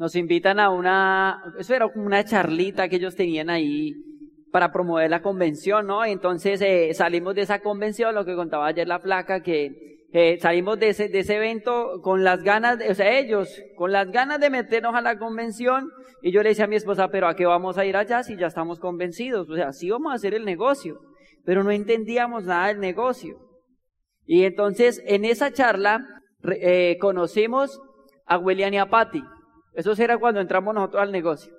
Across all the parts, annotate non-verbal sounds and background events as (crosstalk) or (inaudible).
nos invitan a una, eso era como una charlita que ellos tenían ahí para promover la convención, ¿no? Entonces eh, salimos de esa convención, lo que contaba ayer la placa, que eh, salimos de ese, de ese evento con las ganas, de, o sea, ellos, con las ganas de meternos a la convención, y yo le decía a mi esposa, pero ¿a qué vamos a ir allá si ya estamos convencidos? O sea, sí vamos a hacer el negocio, pero no entendíamos nada del negocio. Y entonces, en esa charla, eh, conocimos a William y a Patty. Eso era cuando entramos nosotros al negocio.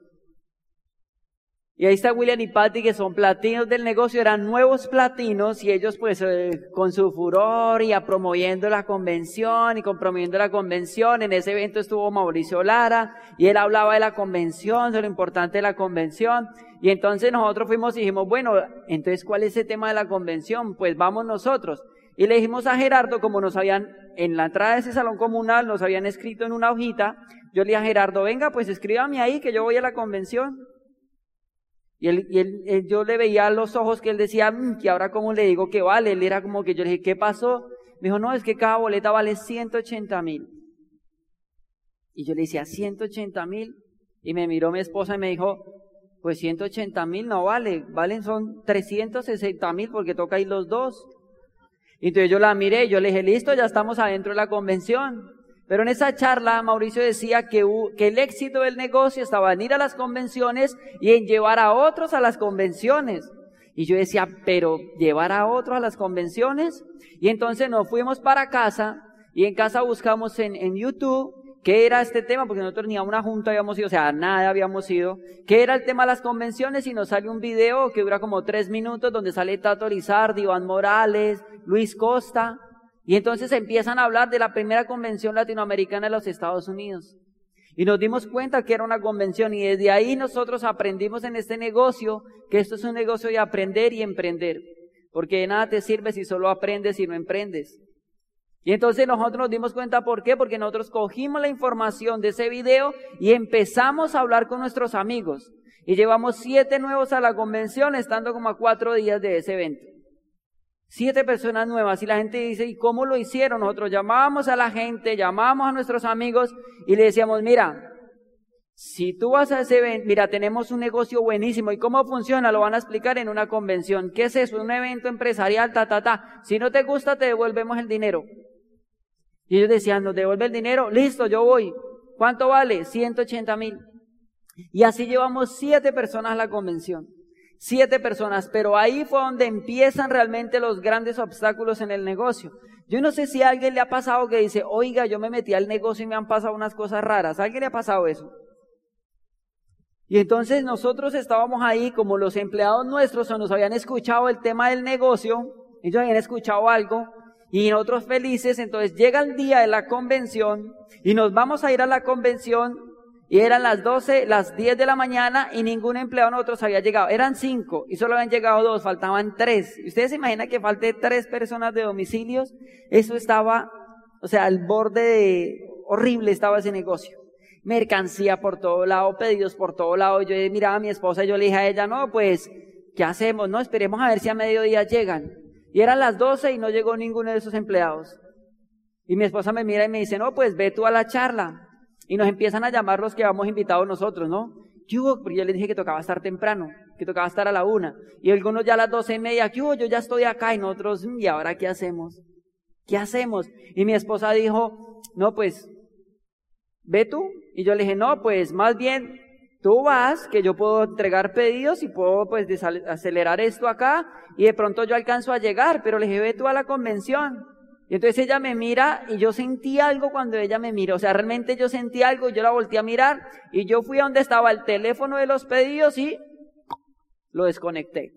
Y ahí está William y Patty, que son platinos del negocio, eran nuevos platinos y ellos pues eh, con su furor y a promoviendo la convención y compromiendo la convención. En ese evento estuvo Mauricio Lara y él hablaba de la convención, de lo importante de la convención. Y entonces nosotros fuimos y dijimos, bueno, entonces ¿cuál es el tema de la convención? Pues vamos nosotros. Y le dijimos a Gerardo, como nos habían, en la entrada de ese salón comunal, nos habían escrito en una hojita, yo le dije a Gerardo, venga, pues escríbame ahí que yo voy a la convención. Y, él, y él, yo le veía los ojos que él decía, mm, que ahora cómo le digo que vale. Él era como que yo le dije, ¿qué pasó? Me dijo, no, es que cada boleta vale 180 mil. Y yo le decía, 180 mil. Y me miró mi esposa y me dijo, pues 180 mil no vale, valen son 360 mil porque toca ir los dos. Entonces yo la miré y yo le dije, listo, ya estamos adentro de la convención. Pero en esa charla Mauricio decía que, que el éxito del negocio estaba en ir a las convenciones y en llevar a otros a las convenciones. Y yo decía, pero llevar a otros a las convenciones. Y entonces nos fuimos para casa y en casa buscamos en, en YouTube qué era este tema, porque nosotros ni a una junta habíamos ido, o sea, nada habíamos ido, qué era el tema de las convenciones y nos sale un video que dura como tres minutos donde sale Tato Lizardi, Iván Morales, Luis Costa, y entonces empiezan a hablar de la primera convención latinoamericana de los Estados Unidos. Y nos dimos cuenta que era una convención y desde ahí nosotros aprendimos en este negocio que esto es un negocio de aprender y emprender. Porque de nada te sirve si solo aprendes y no emprendes. Y entonces nosotros nos dimos cuenta por qué, porque nosotros cogimos la información de ese video y empezamos a hablar con nuestros amigos. Y llevamos siete nuevos a la convención, estando como a cuatro días de ese evento. Siete personas nuevas y la gente dice, ¿y cómo lo hicieron? Nosotros llamábamos a la gente, llamábamos a nuestros amigos y le decíamos, mira, si tú vas a ese evento, mira, tenemos un negocio buenísimo. ¿Y cómo funciona? Lo van a explicar en una convención. ¿Qué es eso? Un evento empresarial, ta, ta, ta. Si no te gusta, te devolvemos el dinero. Y ellos decían, nos devuelve el dinero. Listo, yo voy. ¿Cuánto vale? 180 mil. Y así llevamos siete personas a la convención siete personas, pero ahí fue donde empiezan realmente los grandes obstáculos en el negocio. Yo no sé si a alguien le ha pasado que dice, oiga, yo me metí al negocio y me han pasado unas cosas raras. ¿A alguien le ha pasado eso? Y entonces nosotros estábamos ahí como los empleados nuestros o nos habían escuchado el tema del negocio, ellos habían escuchado algo y nosotros felices, entonces llega el día de la convención y nos vamos a ir a la convención y eran las 12, las 10 de la mañana y ningún empleado de nosotros había llegado. Eran cinco y solo habían llegado dos, faltaban tres. ¿Ustedes se imaginan que falte tres personas de domicilios? Eso estaba, o sea, al borde de, horrible estaba ese negocio. Mercancía por todo lado, pedidos por todo lado. Yo miraba a mi esposa y yo le dije a ella, no, pues, ¿qué hacemos? No, esperemos a ver si a mediodía llegan. Y eran las 12 y no llegó ninguno de esos empleados. Y mi esposa me mira y me dice, no, pues ve tú a la charla. Y nos empiezan a llamar los que habíamos invitado nosotros, ¿no? ¿Qué hubo? Porque yo les dije que tocaba estar temprano, que tocaba estar a la una. Y algunos ya a las doce y media, ¿qué hubo? Yo ya estoy acá y nosotros, ¿y ahora qué hacemos? ¿Qué hacemos? Y mi esposa dijo, no, pues, ve tú. Y yo le dije, no, pues, más bien, tú vas, que yo puedo entregar pedidos y puedo, pues, acelerar esto acá. Y de pronto yo alcanzo a llegar, pero le ve tú a la convención. Y entonces ella me mira y yo sentí algo cuando ella me miró. O sea, realmente yo sentí algo, yo la volteé a mirar y yo fui a donde estaba el teléfono de los pedidos y lo desconecté.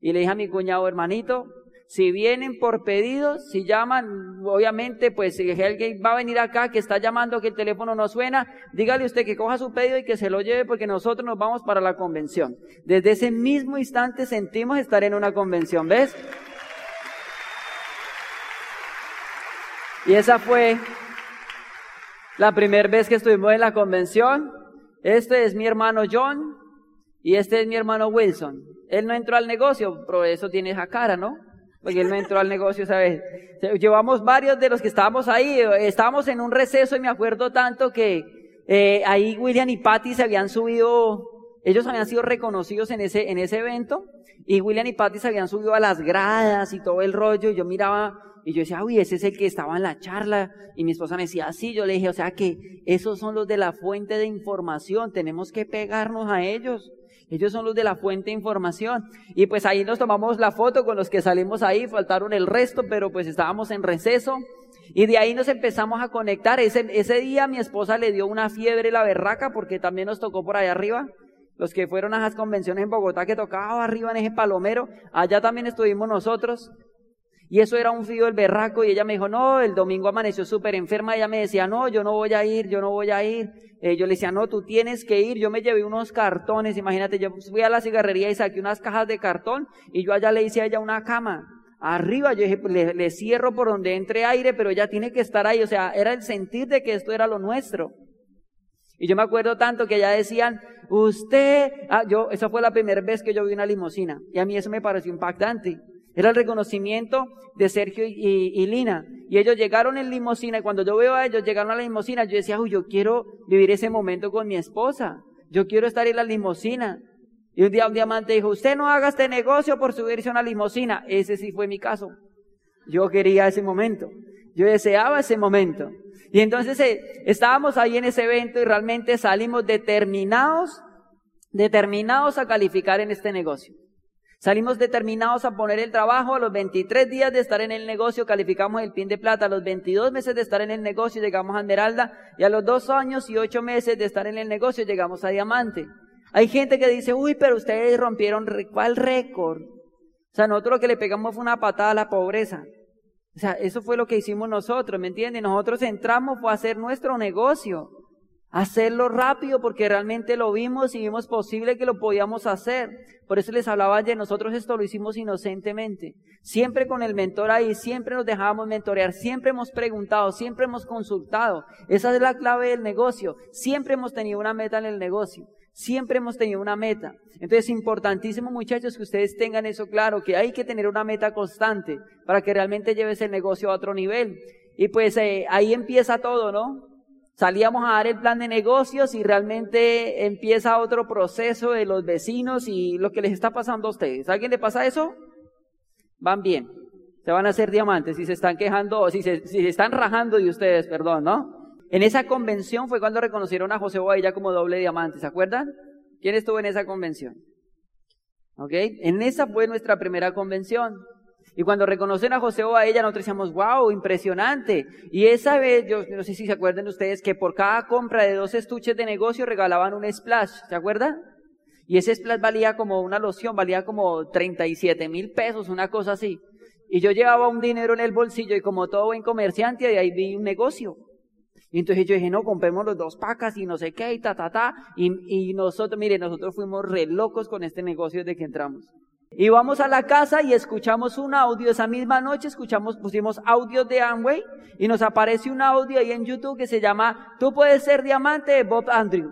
Y le dije a mi cuñado, hermanito, si vienen por pedidos, si llaman, obviamente, pues si alguien va a venir acá que está llamando que el teléfono no suena, dígale usted que coja su pedido y que se lo lleve porque nosotros nos vamos para la convención. Desde ese mismo instante sentimos estar en una convención, ¿ves? Y esa fue la primera vez que estuvimos en la convención. Este es mi hermano John y este es mi hermano Wilson. Él no entró al negocio, pero eso tiene esa cara, ¿no? Porque él no entró al negocio, ¿sabes? Llevamos varios de los que estábamos ahí, estábamos en un receso y me acuerdo tanto que Eh, ahí William y Patty se habían subido, ellos habían sido reconocidos en ese, en ese evento, y William y Patty se habían subido a las gradas y todo el rollo, y yo miraba, y yo decía, uy, ese es el que estaba en la charla, y mi esposa me decía, sí, yo le dije, o sea que esos son los de la fuente de información, tenemos que pegarnos a ellos. Ellos son los de la fuente de información. Y pues ahí nos tomamos la foto con los que salimos ahí, faltaron el resto, pero pues estábamos en receso. Y de ahí nos empezamos a conectar. Ese, ese día mi esposa le dio una fiebre la berraca porque también nos tocó por allá arriba. Los que fueron a las convenciones en Bogotá que tocaba arriba en ese palomero, allá también estuvimos nosotros. Y eso era un frío del berraco y ella me dijo, no, el domingo amaneció súper enferma. Ella me decía, no, yo no voy a ir, yo no voy a ir. Eh, yo le decía, no, tú tienes que ir. Yo me llevé unos cartones, imagínate, yo fui a la cigarrería y saqué unas cajas de cartón y yo allá le hice a ella una cama. Arriba, yo dije, pues, le, le cierro por donde entre aire, pero ella tiene que estar ahí. O sea, era el sentir de que esto era lo nuestro. Y yo me acuerdo tanto que ya decían, usted, ah, yo, esa fue la primera vez que yo vi una limusina. Y a mí eso me pareció impactante. Era el reconocimiento de Sergio y, Lina. Y ellos llegaron en limosina y cuando yo veo a ellos llegaron a la limosina, yo decía, uy, yo quiero vivir ese momento con mi esposa. Yo quiero estar en la limosina. Y un día un diamante dijo, usted no haga este negocio por subirse a una limosina. Ese sí fue mi caso. Yo quería ese momento. Yo deseaba ese momento. Y entonces eh, estábamos ahí en ese evento y realmente salimos determinados, determinados a calificar en este negocio. Salimos determinados a poner el trabajo. A los 23 días de estar en el negocio calificamos el pin de plata. A los 22 meses de estar en el negocio llegamos a esmeralda. Y a los dos años y ocho meses de estar en el negocio llegamos a diamante. Hay gente que dice, uy, pero ustedes rompieron, ¿cuál récord? O sea, nosotros lo que le pegamos fue una patada a la pobreza. O sea, eso fue lo que hicimos nosotros, ¿me entienden? Nosotros entramos fue a hacer nuestro negocio hacerlo rápido porque realmente lo vimos y vimos posible que lo podíamos hacer. Por eso les hablaba ayer, nosotros esto lo hicimos inocentemente. Siempre con el mentor ahí, siempre nos dejábamos mentorear, siempre hemos preguntado, siempre hemos consultado. Esa es la clave del negocio. Siempre hemos tenido una meta en el negocio. Siempre hemos tenido una meta. Entonces, es importantísimo, muchachos, que ustedes tengan eso claro, que hay que tener una meta constante para que realmente lleves el negocio a otro nivel. Y pues eh, ahí empieza todo, ¿no? Salíamos a dar el plan de negocios y realmente empieza otro proceso de los vecinos y lo que les está pasando a ustedes. ¿A alguien le pasa eso? Van bien. Se van a hacer diamantes si se están quejando, o si se, están rajando de ustedes, perdón, ¿no? En esa convención fue cuando reconocieron a José Boadilla como doble diamante, ¿se acuerdan? ¿Quién estuvo en esa convención? ¿Ok? En esa fue nuestra primera convención. Y cuando reconocen a José o a ella, nosotros decíamos, wow, impresionante. Y esa vez, yo no sé si se acuerdan ustedes, que por cada compra de dos estuches de negocio regalaban un splash, ¿se acuerdan? Y ese splash valía como una loción, valía como 37 mil pesos, una cosa así. Y yo llevaba un dinero en el bolsillo y como todo buen comerciante, de ahí vi un negocio. Y entonces yo dije, no, compremos los dos pacas y no sé qué, y ta, ta, ta. Y, y nosotros, mire, nosotros fuimos re locos con este negocio desde que entramos. Y vamos a la casa y escuchamos un audio. Esa misma noche escuchamos, pusimos audio de Amway y nos aparece un audio ahí en YouTube que se llama Tú puedes ser diamante de Bob Andrew.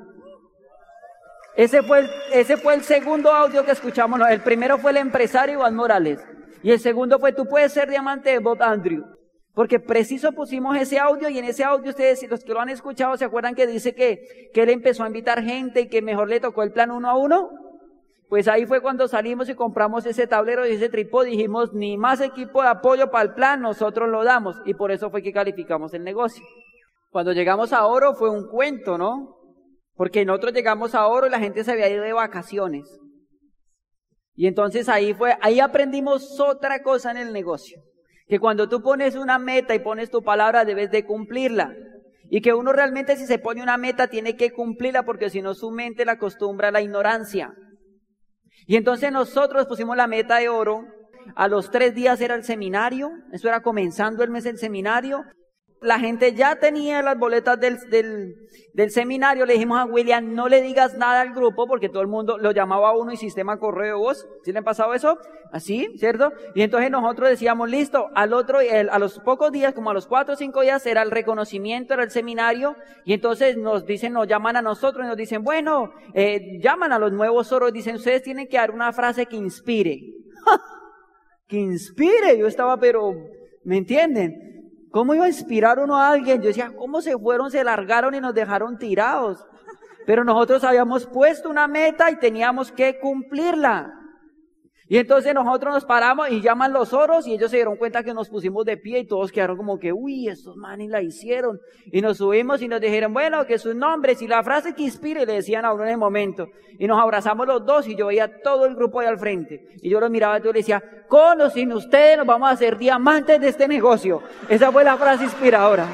Ese fue el, ese fue el segundo audio que escuchamos. El primero fue el empresario Iván Morales. Y el segundo fue Tú puedes ser diamante de Bob Andrew. Porque preciso pusimos ese audio y en ese audio ustedes, los que lo han escuchado, ¿se acuerdan que dice que, que él empezó a invitar gente y que mejor le tocó el plan uno a uno? Pues ahí fue cuando salimos y compramos ese tablero y ese trípode. Dijimos, ni más equipo de apoyo para el plan, nosotros lo damos. Y por eso fue que calificamos el negocio. Cuando llegamos a oro fue un cuento, ¿no? Porque nosotros llegamos a oro y la gente se había ido de vacaciones. Y entonces ahí fue, ahí aprendimos otra cosa en el negocio. Que cuando tú pones una meta y pones tu palabra, debes de cumplirla. Y que uno realmente si se pone una meta tiene que cumplirla porque si no su mente la acostumbra a la ignorancia. Y entonces nosotros pusimos la meta de oro. A los tres días era el seminario. Eso era comenzando el mes del seminario. La gente ya tenía las boletas del, del, seminario. Le dijimos a William, no le digas nada al grupo porque todo el mundo lo llamaba a uno y sistema correo voz. ¿Sí le han pasado eso? Así, ¿cierto? Y entonces nosotros decíamos, listo, al otro, a los pocos días, como a los cuatro o cinco días, era el reconocimiento, era el seminario. Y entonces nos dicen, nos llaman a nosotros y nos dicen, bueno, eh, llaman a los nuevos oros, dicen, ustedes tienen que dar una frase que inspire. (laughs) que inspire. Yo estaba, pero, ¿me entienden? ¿Cómo iba a inspirar uno a alguien? Yo decía, ¿cómo se fueron, se largaron y nos dejaron tirados? Pero nosotros habíamos puesto una meta y teníamos que cumplirla. Y entonces nosotros nos paramos y llaman los oros y ellos se dieron cuenta que nos pusimos de pie y todos quedaron como que, uy, estos manes la hicieron. Y nos subimos y nos dijeron, bueno, que sus nombres y la frase que inspire, le decían a uno en el momento. Y nos abrazamos los dos y yo veía todo el grupo ahí al frente. Y yo los miraba y yo le decía, con o sin ustedes nos vamos a hacer diamantes de este negocio. Esa fue la frase inspiradora.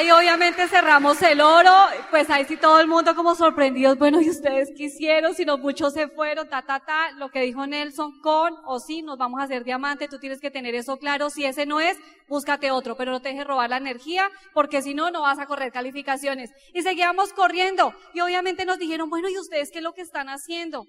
Ahí obviamente cerramos el oro, pues ahí sí todo el mundo como sorprendidos, bueno, ¿y ustedes qué hicieron? Si no muchos se fueron, ta, ta, ta, lo que dijo Nelson, con o sí, nos vamos a hacer diamante, tú tienes que tener eso claro, si ese no es, búscate otro, pero no te dejes robar la energía, porque si no, no vas a correr calificaciones. Y seguíamos corriendo, y obviamente nos dijeron, bueno, ¿y ustedes qué es lo que están haciendo?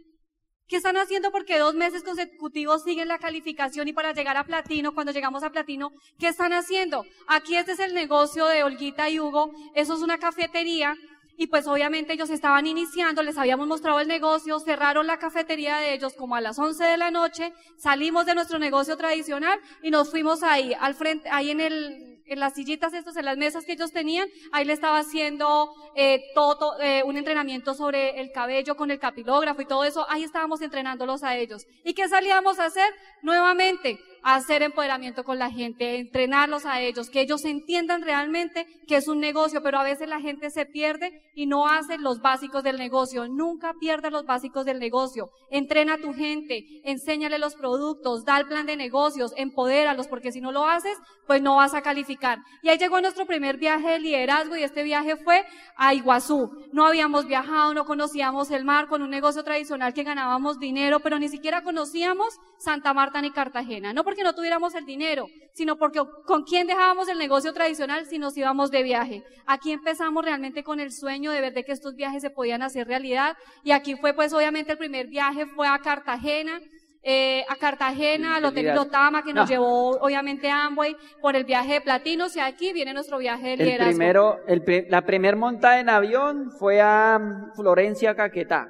¿Qué están haciendo? Porque dos meses consecutivos siguen la calificación y para llegar a platino, cuando llegamos a platino, ¿qué están haciendo? Aquí este es el negocio de Olguita y Hugo. Eso es una cafetería y pues obviamente ellos estaban iniciando, les habíamos mostrado el negocio, cerraron la cafetería de ellos como a las 11 de la noche, salimos de nuestro negocio tradicional y nos fuimos ahí, al frente, ahí en el, en las sillitas estos, en las mesas que ellos tenían, ahí le estaba haciendo eh, todo, eh, un entrenamiento sobre el cabello con el capilógrafo y todo eso, ahí estábamos entrenándolos a ellos. ¿Y qué salíamos a hacer? Nuevamente, hacer empoderamiento con la gente, entrenarlos a ellos, que ellos entiendan realmente que es un negocio, pero a veces la gente se pierde y no hace los básicos del negocio. Nunca pierdas los básicos del negocio. Entrena a tu gente, enséñale los productos, da el plan de negocios, empodéralos, porque si no lo haces, pues no vas a calificar. Y ahí llegó nuestro primer viaje de liderazgo y este viaje fue a Iguazú. No habíamos viajado, no conocíamos el mar con un negocio tradicional que ganábamos dinero, pero ni siquiera conocíamos Santa Marta ni Cartagena. Porque no tuviéramos el dinero, sino porque con quién dejábamos el negocio tradicional si nos íbamos de viaje. Aquí empezamos realmente con el sueño de ver de que estos viajes se podían hacer realidad y aquí fue pues obviamente el primer viaje fue a Cartagena. Eh, a Cartagena, al Hotel Lotama, que nos llevó obviamente a Amway por el viaje de platinos y aquí viene nuestro viaje de liderazgo. El primero, el, la primer montada en avión fue a Florencia, Caquetá.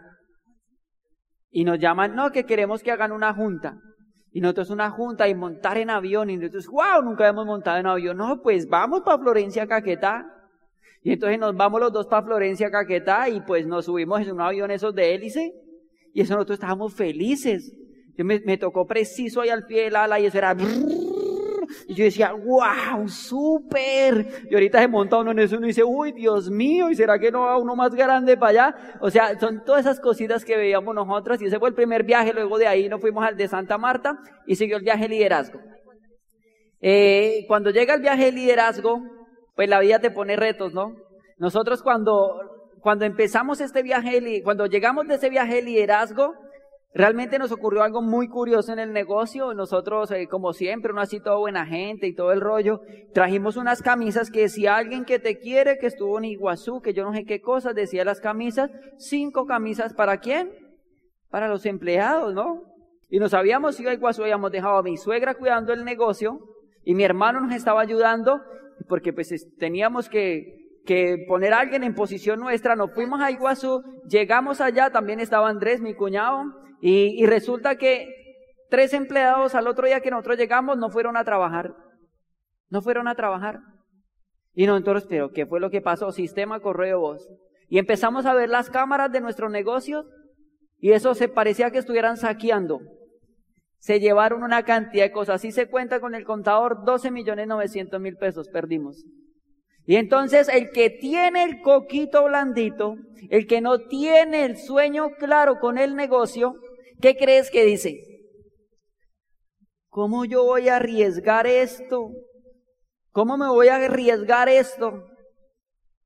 Y nos llaman, no, que queremos que hagan una junta. Y nosotros una junta y montar en avión. Y nosotros, wow, nunca hemos montado en avión. No, pues vamos para Florencia, Caquetá. Y entonces nos vamos los dos para Florencia, Caquetá. Y pues nos subimos en un avión esos de hélice. Y eso nosotros estábamos felices. Yo me, me tocó preciso ahí al pie del ala y eso era... Y yo decía, wow, súper. Y ahorita se monta uno en eso y uno dice, uy, Dios mío, ¿y será que no va uno más grande para allá? O sea, son todas esas cositas que veíamos nosotros. Y ese fue el primer viaje. Luego de ahí nos fuimos al de Santa Marta y siguió el viaje de liderazgo. Eh, cuando llega el viaje de liderazgo, pues la vida te pone retos, ¿no? Nosotros cuando, cuando empezamos este viaje, cuando llegamos de ese viaje de liderazgo, Realmente nos ocurrió algo muy curioso en el negocio. Nosotros, eh, como siempre, uno así todo buena gente y todo el rollo, trajimos unas camisas que decía alguien que te quiere, que estuvo en Iguazú, que yo no sé qué cosas, decía las camisas, cinco camisas para quién? Para los empleados, ¿no? Y nos habíamos ido a Iguazú, habíamos dejado a mi suegra cuidando el negocio y mi hermano nos estaba ayudando porque pues teníamos que que poner a alguien en posición nuestra, nos fuimos a Iguazú, llegamos allá, también estaba Andrés, mi cuñado, y, resulta que tres empleados al otro día que nosotros llegamos no fueron a trabajar. No fueron a trabajar. Y nosotros, pero ¿qué fue lo que pasó? Sistema correo voz. Y empezamos a ver las cámaras de nuestros negocios y eso se parecía que estuvieran saqueando. Se llevaron una cantidad de cosas. Así se cuenta con el contador, 12 millones 900 mil pesos perdimos. Y entonces el que tiene el coquito blandito, el que no tiene el sueño claro con el negocio, ¿Qué crees que dice? ¿Cómo yo voy a arriesgar esto? ¿Cómo me voy a arriesgar esto?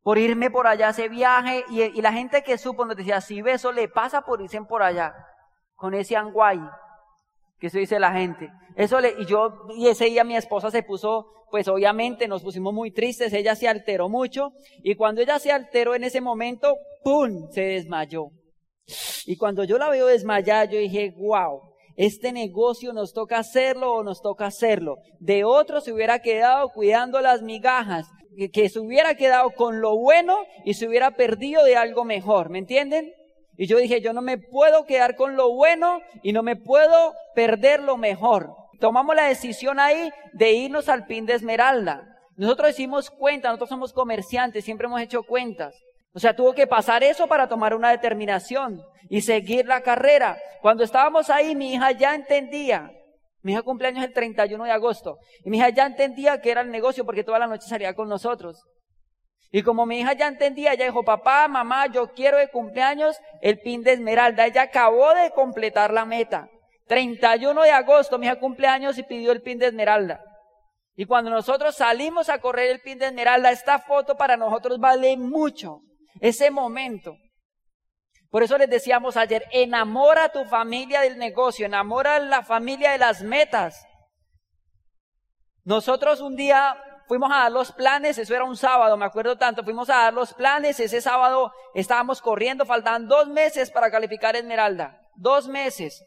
Por irme por allá a ese viaje. Y, la gente que supo nos decía, si eso le pasa por irse por allá, con ese anguay, que eso dice la gente. Eso le, y yo, y ese día mi esposa se puso, pues obviamente nos pusimos muy tristes, ella se alteró mucho, y cuando ella se alteró en ese momento, ¡pum! se desmayó. Y cuando yo la veo desmayar, yo dije, wow, este negocio nos toca hacerlo o nos toca hacerlo. De otro se hubiera quedado cuidando las migajas, que, se hubiera quedado con lo bueno y se hubiera perdido de algo mejor, ¿me entienden? Y yo dije, yo no me puedo quedar con lo bueno y no me puedo perder lo mejor. Tomamos la decisión ahí de irnos al pin de Esmeralda. Nosotros hicimos cuentas, nosotros somos comerciantes, siempre hemos hecho cuentas. O sea, tuvo que pasar eso para tomar una determinación y seguir la carrera. Cuando estábamos ahí, mi hija ya entendía. Mi hija cumpleaños el 31 de agosto. Y mi hija ya entendía que era el negocio porque toda la noche salía con nosotros. Y como mi hija ya entendía, ella dijo, papá, mamá, yo quiero de cumpleaños el pin de Esmeralda. Ella acabó de completar la meta. 31 de agosto, mi hija cumpleaños y pidió el pin de Esmeralda. Y cuando nosotros salimos a correr el pin de Esmeralda, esta foto para nosotros vale mucho. Ese momento. Por eso les decíamos ayer, enamora a tu familia del negocio, enamora a la familia de las metas. Nosotros un día fuimos a dar los planes, eso era un sábado, me acuerdo tanto, fuimos a dar los planes, ese sábado estábamos corriendo, faltaban dos meses para calificar Esmeralda, dos meses.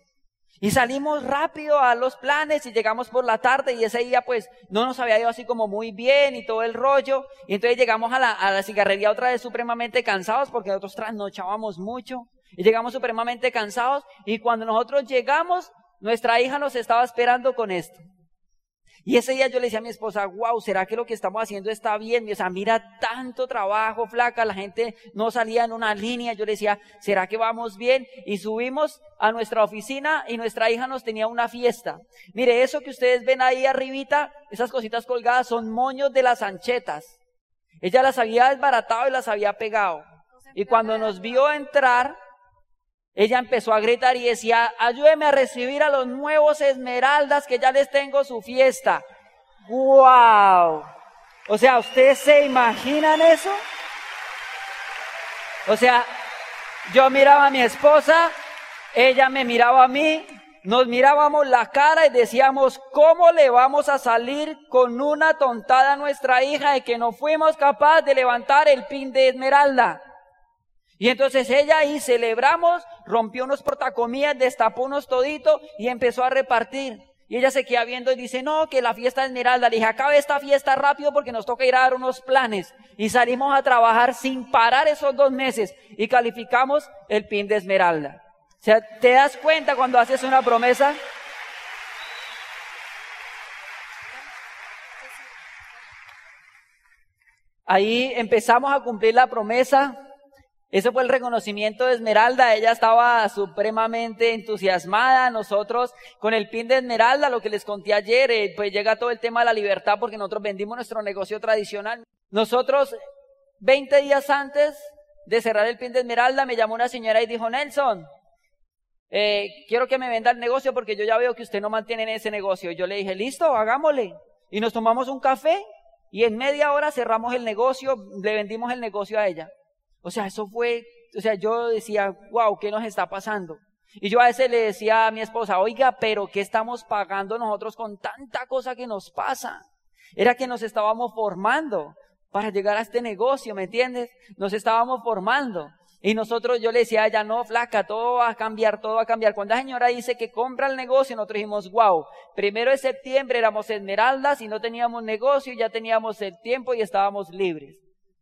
Y salimos rápido a los planes y llegamos por la tarde y ese día pues no nos había ido así como muy bien y todo el rollo. Y entonces llegamos a la, a la cigarrería otra vez supremamente cansados porque nosotros trasnochábamos mucho. Y llegamos supremamente cansados y cuando nosotros llegamos, nuestra hija nos estaba esperando con esto. Y ese día yo le decía a mi esposa, wow, ¿será que lo que estamos haciendo está bien? O sea, mira tanto trabajo, flaca, la gente no salía en una línea. Yo le decía, ¿será que vamos bien? Y subimos a nuestra oficina y nuestra hija nos tenía una fiesta. Mire, eso que ustedes ven ahí arribita, esas cositas colgadas son moños de las anchetas. Ella las había desbaratado y las había pegado. Y cuando nos vio entrar, ella empezó a gritar y decía, ayúdeme a recibir a los nuevos esmeraldas que ya les tengo su fiesta. ¡Wow! O sea, ¿ustedes se imaginan eso? O sea, yo miraba a mi esposa, ella me miraba a mí, nos mirábamos la cara y decíamos, ¿cómo le vamos a salir con una tontada a nuestra hija de que no fuimos capaces de levantar el pin de esmeralda? Y entonces ella ahí celebramos, rompió unos portacomías, destapó unos toditos y empezó a repartir. Y ella se queda viendo y dice, no, que la fiesta de Esmeralda. Le dije, acabe esta fiesta rápido porque nos toca ir a dar unos planes. Y salimos a trabajar sin parar esos dos meses y calificamos el pin de Esmeralda. O sea, ¿te das cuenta cuando haces una promesa? Ahí empezamos a cumplir la promesa ese fue el reconocimiento de Esmeralda. Ella estaba supremamente entusiasmada. Nosotros, con el pin de Esmeralda, lo que les conté ayer, eh, pues llega todo el tema de la libertad porque nosotros vendimos nuestro negocio tradicional. Nosotros, 20 días antes de cerrar el pin de Esmeralda, me llamó una señora y dijo, Nelson, eh, quiero que me venda el negocio porque yo ya veo que usted no mantiene ese negocio. Yo le dije, listo, hagámosle. Y nos tomamos un café y en media hora cerramos el negocio, le vendimos el negocio a ella. O sea, eso fue, o sea, yo decía, wow, ¿qué nos está pasando? Y yo a veces le decía a mi esposa, oiga, pero ¿qué estamos pagando nosotros con tanta cosa que nos pasa? Era que nos estábamos formando para llegar a este negocio, ¿me entiendes? Nos estábamos formando. Y nosotros, yo le decía a ella, no, flaca, todo va a cambiar, todo va a cambiar. Cuando la señora dice que compra el negocio, nosotros dijimos, wow, primero de septiembre éramos esmeraldas y no teníamos negocio, ya teníamos el tiempo y estábamos libres.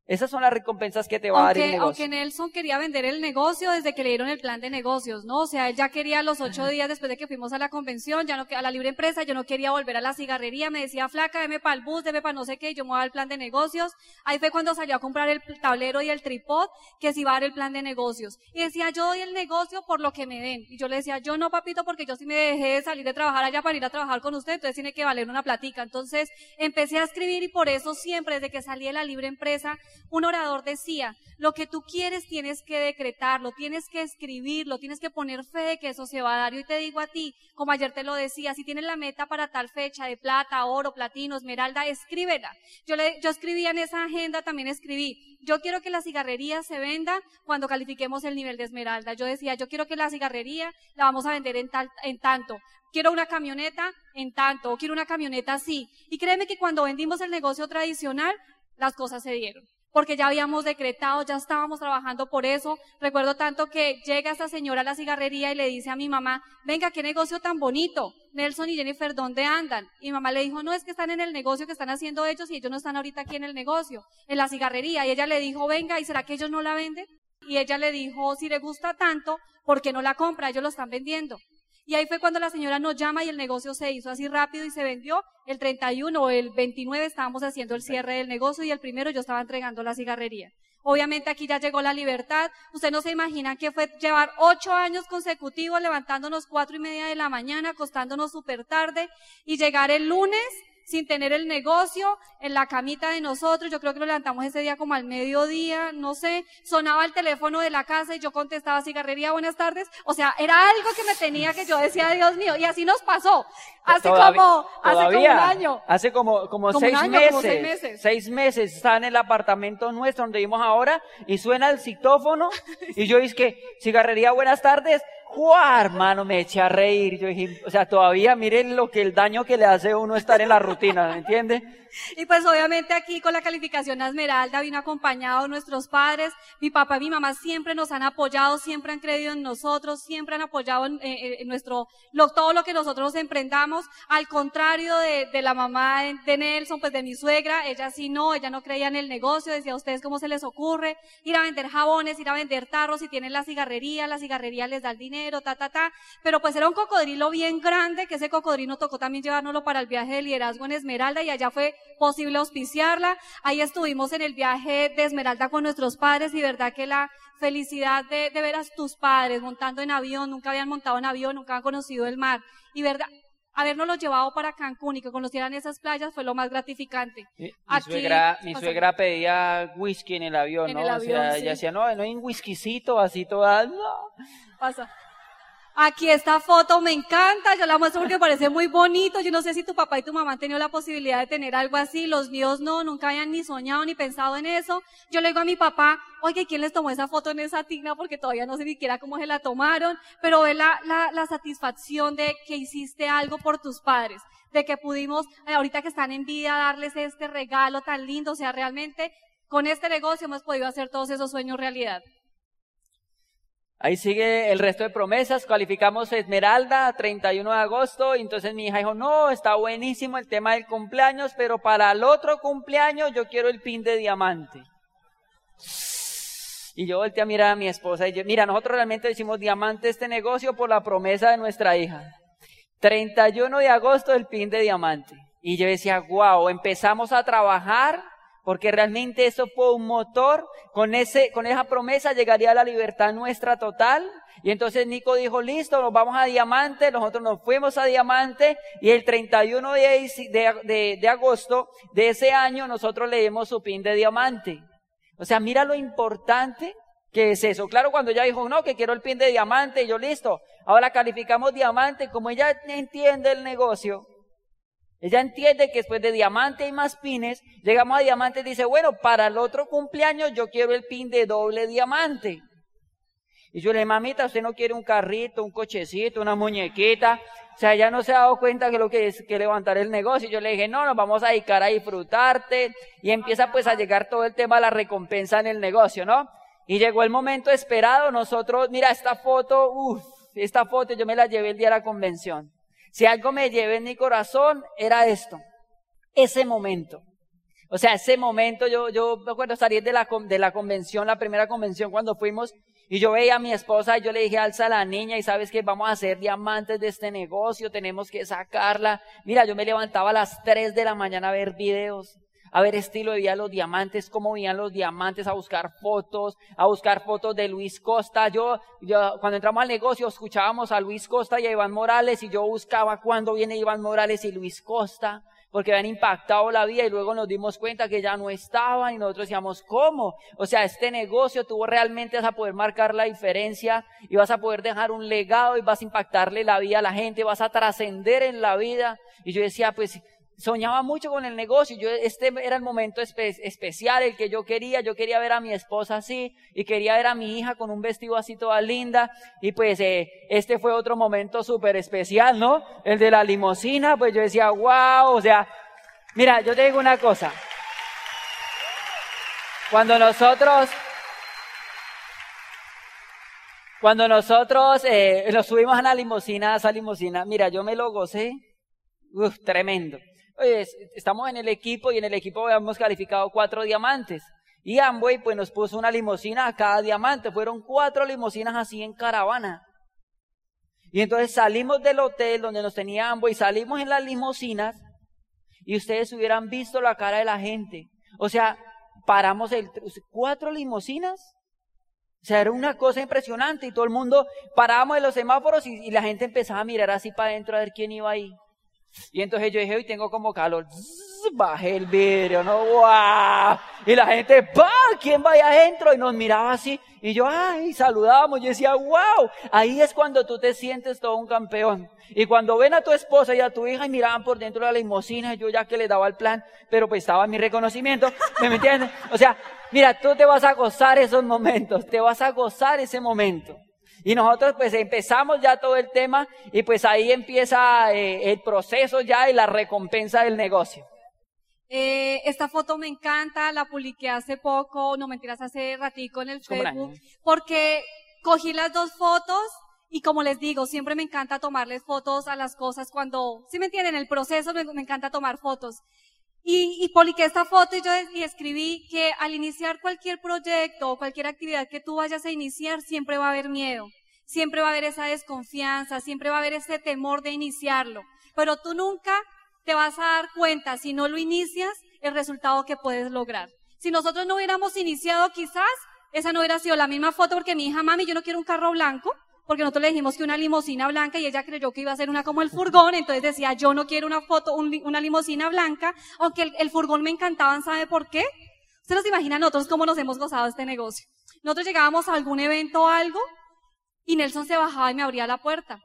Esas son las recompensas que te va a dar el negocio. Aunque Nelson quería vender el negocio desde que le dieron el plan de negocios, ¿no? O sea, él ya quería los ocho días después de que fuimos a la convención, ya no a la libre empresa, yo no quería volver a la cigarrería, me decía, flaca, deme para el bus, deme para no sé qué, yo me voy al plan de negocios. Ahí fue cuando salió a comprar el tablero y el tripod, que se iba a dar el plan de negocios. Y decía, yo doy el negocio por lo que me den. Y yo le decía, yo no, papito, porque yo sí me dejé de salir de trabajar allá para ir a trabajar con usted, entonces tiene que valer una platica. Entonces, empecé a escribir y por eso siempre, desde que salí de la libre empresa, un orador decía, lo que tú quieres tienes que decretarlo, tienes que escribirlo, tienes que poner fe de que eso se va a dar. Y te digo a ti, como ayer te lo decía, si tienes la meta para tal fecha de plata, oro, platino, esmeralda, escríbela. Yo, le, yo escribía en esa agenda, también escribí, yo quiero que la cigarrería se venda cuando califiquemos el nivel de esmeralda. Yo decía, yo quiero que la cigarrería la vamos a vender en, tal, en tanto. Quiero una camioneta en tanto, o quiero una camioneta así. Y créeme que cuando vendimos el negocio tradicional, las cosas se dieron porque ya habíamos decretado, ya estábamos trabajando por eso. Recuerdo tanto que llega esta señora a la cigarrería y le dice a mi mamá, venga, qué negocio tan bonito. Nelson y Jennifer, ¿dónde andan? Y mi mamá le dijo, no, es que están en el negocio que están haciendo ellos y ellos no están ahorita aquí en el negocio, en la cigarrería. Y ella le dijo, venga, ¿y será que ellos no la venden? y ella le dijo, si le gusta tanto, ¿por qué no la compra? Ellos lo están vendiendo. Y ahí fue cuando la señora nos llama y el negocio se hizo así rápido y se vendió. El 31 o el 29 estábamos haciendo el cierre del negocio y el primero yo estaba entregando la cigarrería. Obviamente aquí ya llegó la libertad. Usted no se imagina que fue llevar ocho años consecutivos levantándonos cuatro y media de la mañana, acostándonos súper tarde y llegar el lunes sin tener el negocio en la camita de nosotros. Yo creo que lo levantamos ese día como al mediodía, no sé. Sonaba el teléfono de la casa y yo contestaba cigarrería, buenas tardes. O sea, era algo que me tenía que yo decía, Dios mío, y así nos pasó. Hace como, hace como un año. Hace como, como, seis, meses, seis meses. Está en el apartamento nuestro donde vivimos ahora y suena el citófono y yo dije cigarrería, buenas tardes. ¡Guau, hermano! Me eché a reír. Yo dije, o sea, todavía miren lo que el daño que le hace a uno estar en la rutina, ¿me entiende? Y pues obviamente aquí con la calificación Esmeralda vino acompañado nuestros padres, mi papá y mi mamá siempre nos han apoyado, siempre han creído en nosotros, siempre han apoyado en, eh, nuestro, lo, todo lo que nosotros emprendamos, al contrario de, de, la mamá de Nelson, pues de mi suegra, ella sí no, ella no creía en el negocio, decía a ustedes cómo se les ocurre ir a vender jabones, ir a vender tarros, si tienen la cigarrería, la cigarrería les da el dinero, ta, ta, ta, pero pues era un cocodrilo bien grande, que ese cocodrilo tocó también llevárnoslo para el viaje de liderazgo en Esmeralda y allá fue posible auspiciarla. Ahí estuvimos en el viaje de Esmeralda con nuestros padres y verdad que la felicidad de, de ver a tus padres montando en avión, nunca habían montado en avión, nunca han conocido el mar. Y verdad, habernos llevado para Cancún y que conocieran esas playas fue lo más gratificante. Mi, suegra, mi suegra pedía whisky en el avión, ¿no? o sea, ella decía, no, no hay un whiskycito así toda, no. Pasa. Aquí esta foto me encanta, yo la muestro porque parece muy bonito. Yo no sé si tu papá y tu mamá han tenido la posibilidad de tener algo así, los míos no, nunca habían ni soñado ni pensado en eso. Yo le digo a mi papá, oye, ¿quién les tomó esa foto en esa tigna? Porque todavía no sé ni siquiera cómo se la tomaron, pero ve la, la, la satisfacción de que hiciste algo por tus padres, de que pudimos, eh, ahorita que están en vida, darles este regalo tan lindo, o sea, realmente con este negocio hemos podido hacer todos esos sueños realidad. Ahí sigue el resto de promesas. Calificamos Esmeralda 31 de agosto. Y entonces mi hija dijo, no, está buenísimo el tema del cumpleaños, pero para el otro cumpleaños yo quiero el pin de diamante. Y yo volteé a mirar a mi esposa y yo, mira, nosotros realmente decimos diamante este negocio por la promesa de nuestra hija. 31 de agosto el pin de diamante. Y yo decía, wow, empezamos a trabajar porque realmente eso fue un motor. Con, ese, con esa promesa llegaría la libertad nuestra total. Y entonces Nico dijo, listo, nos vamos a Diamante, nosotros nos fuimos a Diamante y el 31 de, de, agosto de ese año nosotros le dimos su pin de Diamante. O sea, mira lo importante que es eso. Claro, cuando ella dijo, no, que quiero el pin de Diamante, y yo listo, ahora calificamos Diamante, como ella entiende el negocio, ella entiende que después de diamante y más pines, llegamos a diamante y dice, bueno, para el otro cumpleaños yo quiero el pin de doble diamante. Y yo le dije, mamita, usted no quiere un carrito, un cochecito, una muñequita. O sea, ella no se ha dado cuenta que lo que es que levantar el negocio. Y yo le dije, no, nos vamos a dedicar a disfrutarte. Y empieza pues a llegar todo el tema de la recompensa en el negocio, ¿no? Y llegó el momento esperado. Nosotros, mira, esta foto, uff, esta foto yo me la llevé el día de la convención. Si algo me llevé en mi corazón, era esto. Ese momento. O sea, ese momento, yo, yo me acuerdo salir de la, de la convención, la primera convención cuando fuimos, y yo veía a mi esposa y yo le dije, alza a la niña y sabes que vamos a hacer diamantes de este negocio, tenemos que sacarla. Mira, yo me levantaba a las 3 de la mañana a ver videos a ver estilo de vida los diamantes, cómo veían los diamantes, a buscar fotos, a buscar fotos de Luis Costa. Yo, yo, cuando entramos al negocio, escuchábamos a Luis Costa y a Iván Morales y yo buscaba cuándo viene Iván Morales y Luis Costa, porque habían impactado la vida y luego nos dimos cuenta que ya no estaban y nosotros decíamos, ¿cómo? O sea, este negocio tuvo realmente vas a poder marcar la diferencia y vas a poder dejar un legado y vas a impactarle la vida a la gente, vas a trascender en la vida. Y yo decía, pues, soñaba mucho con el negocio. Yo, este era el momento especial, el que yo quería. Yo quería ver a mi esposa así y quería ver a mi hija con un vestido así toda linda. Y pues eh, este fue otro momento súper especial, ¿no? El de la limosina, pues yo decía, wow, o sea, mira, yo te digo una cosa. Cuando nosotros, cuando nosotros eh, nos subimos a la limosina, a esa limosina, mira, yo me lo gocé, uf, tremendo. Oye, estamos en el equipo y en el equipo habíamos calificado cuatro diamantes. Y Amway pues nos puso una limusina a cada diamante. Fueron cuatro limusinas así en caravana. Y entonces salimos del hotel donde nos tenía Amway, salimos en las limusinas y ustedes hubieran visto la cara de la gente. O sea, paramos el, cuatro limusinas. O sea, era una cosa impresionante y todo el mundo parábamos en los semáforos y, y la gente empezaba a mirar así para adentro a ver quién iba ahí. Y entonces yo dije, hoy tengo como calor. bajé el vidrio, ¿no? ¡Wow! Y la gente, ¡pa! ¿Quién va ahí adentro? Y nos miraba así. Y yo, ¡ay! Saludábamos. Yo decía, ¡wow! Ahí es cuando tú te sientes todo un campeón. Y cuando ven a tu esposa y a tu hija y miraban por dentro de la limusina, yo ya que le daba el plan, pero pues estaba mi reconocimiento, ¿me entiendes? O sea, mira, tú te vas a gozar esos momentos, te vas a gozar ese momento. Y nosotros pues empezamos ya todo el tema y pues ahí empieza eh, el proceso ya y la recompensa del negocio. Eh, esta foto me encanta, la publiqué hace poco, no mentiras, hace ratico en el Facebook, porque cogí las dos fotos y como les digo, siempre me encanta tomarles fotos a las cosas cuando, si me entienden, el proceso me, encanta tomar fotos. Y, y esta foto y yo y escribí que al iniciar cualquier proyecto o cualquier actividad que tú vayas a iniciar, siempre va a haber miedo, siempre va a haber esa desconfianza, siempre va a haber ese temor de iniciarlo. Pero tú nunca te vas a dar cuenta, si no lo inicias, el resultado que puedes lograr. Si nosotros no hubiéramos iniciado, quizás esa no hubiera sido la misma foto porque mi hija, mami, yo no quiero un carro blanco, porque nosotros le dijimos que una limusina blanca y ella creyó que iba a ser una como el furgón, entonces decía, yo no quiero una foto, una limusina blanca, aunque el, furgón me encantaba, ¿sabe por qué? Ustedes se imaginan nosotros cómo nos hemos gozado este negocio. Nosotros llegábamos a algún evento o algo y Nelson se bajaba y me abría la puerta.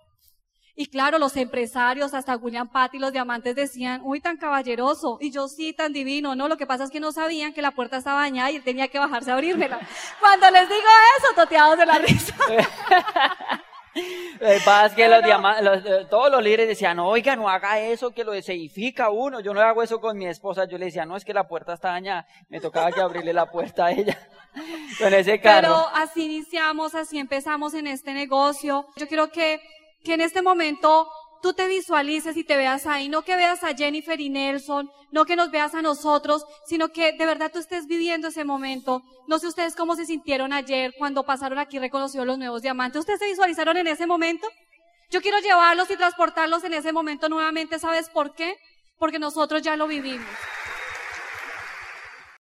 Y claro, los empresarios, hasta William Patty, los diamantes decían, uy, tan caballeroso. Y yo sí, tan divino, ¿no? Lo que pasa es que no sabían que la puerta estaba dañada y él tenía que bajarse a abrirmela. (laughs) Cuando les digo eso, toteados de la risa. (laughs) Lo que pasa es que los diamantes, eh, todos los líderes decían, oiga, no haga eso, que lo desedifica uno. Yo no hago eso con mi esposa. Yo le decía, no, es que la puerta está dañada. Me tocaba que abrirle la puerta a ella. (laughs) Con ese carro. Pero así iniciamos, así empezamos en este negocio. Yo quiero que que en este momento tú te visualices y te veas ahí, no que veas a Jennifer y Nelson, no que nos veas a nosotros, sino que de verdad tú estés viviendo ese momento. No sé ustedes cómo se sintieron ayer cuando pasaron aquí y reconocieron los nuevos diamantes. ¿Ustedes se visualizaron en ese momento? Yo quiero llevarlos y transportarlos en ese momento nuevamente, ¿sabes por qué? Porque nosotros ya lo vivimos.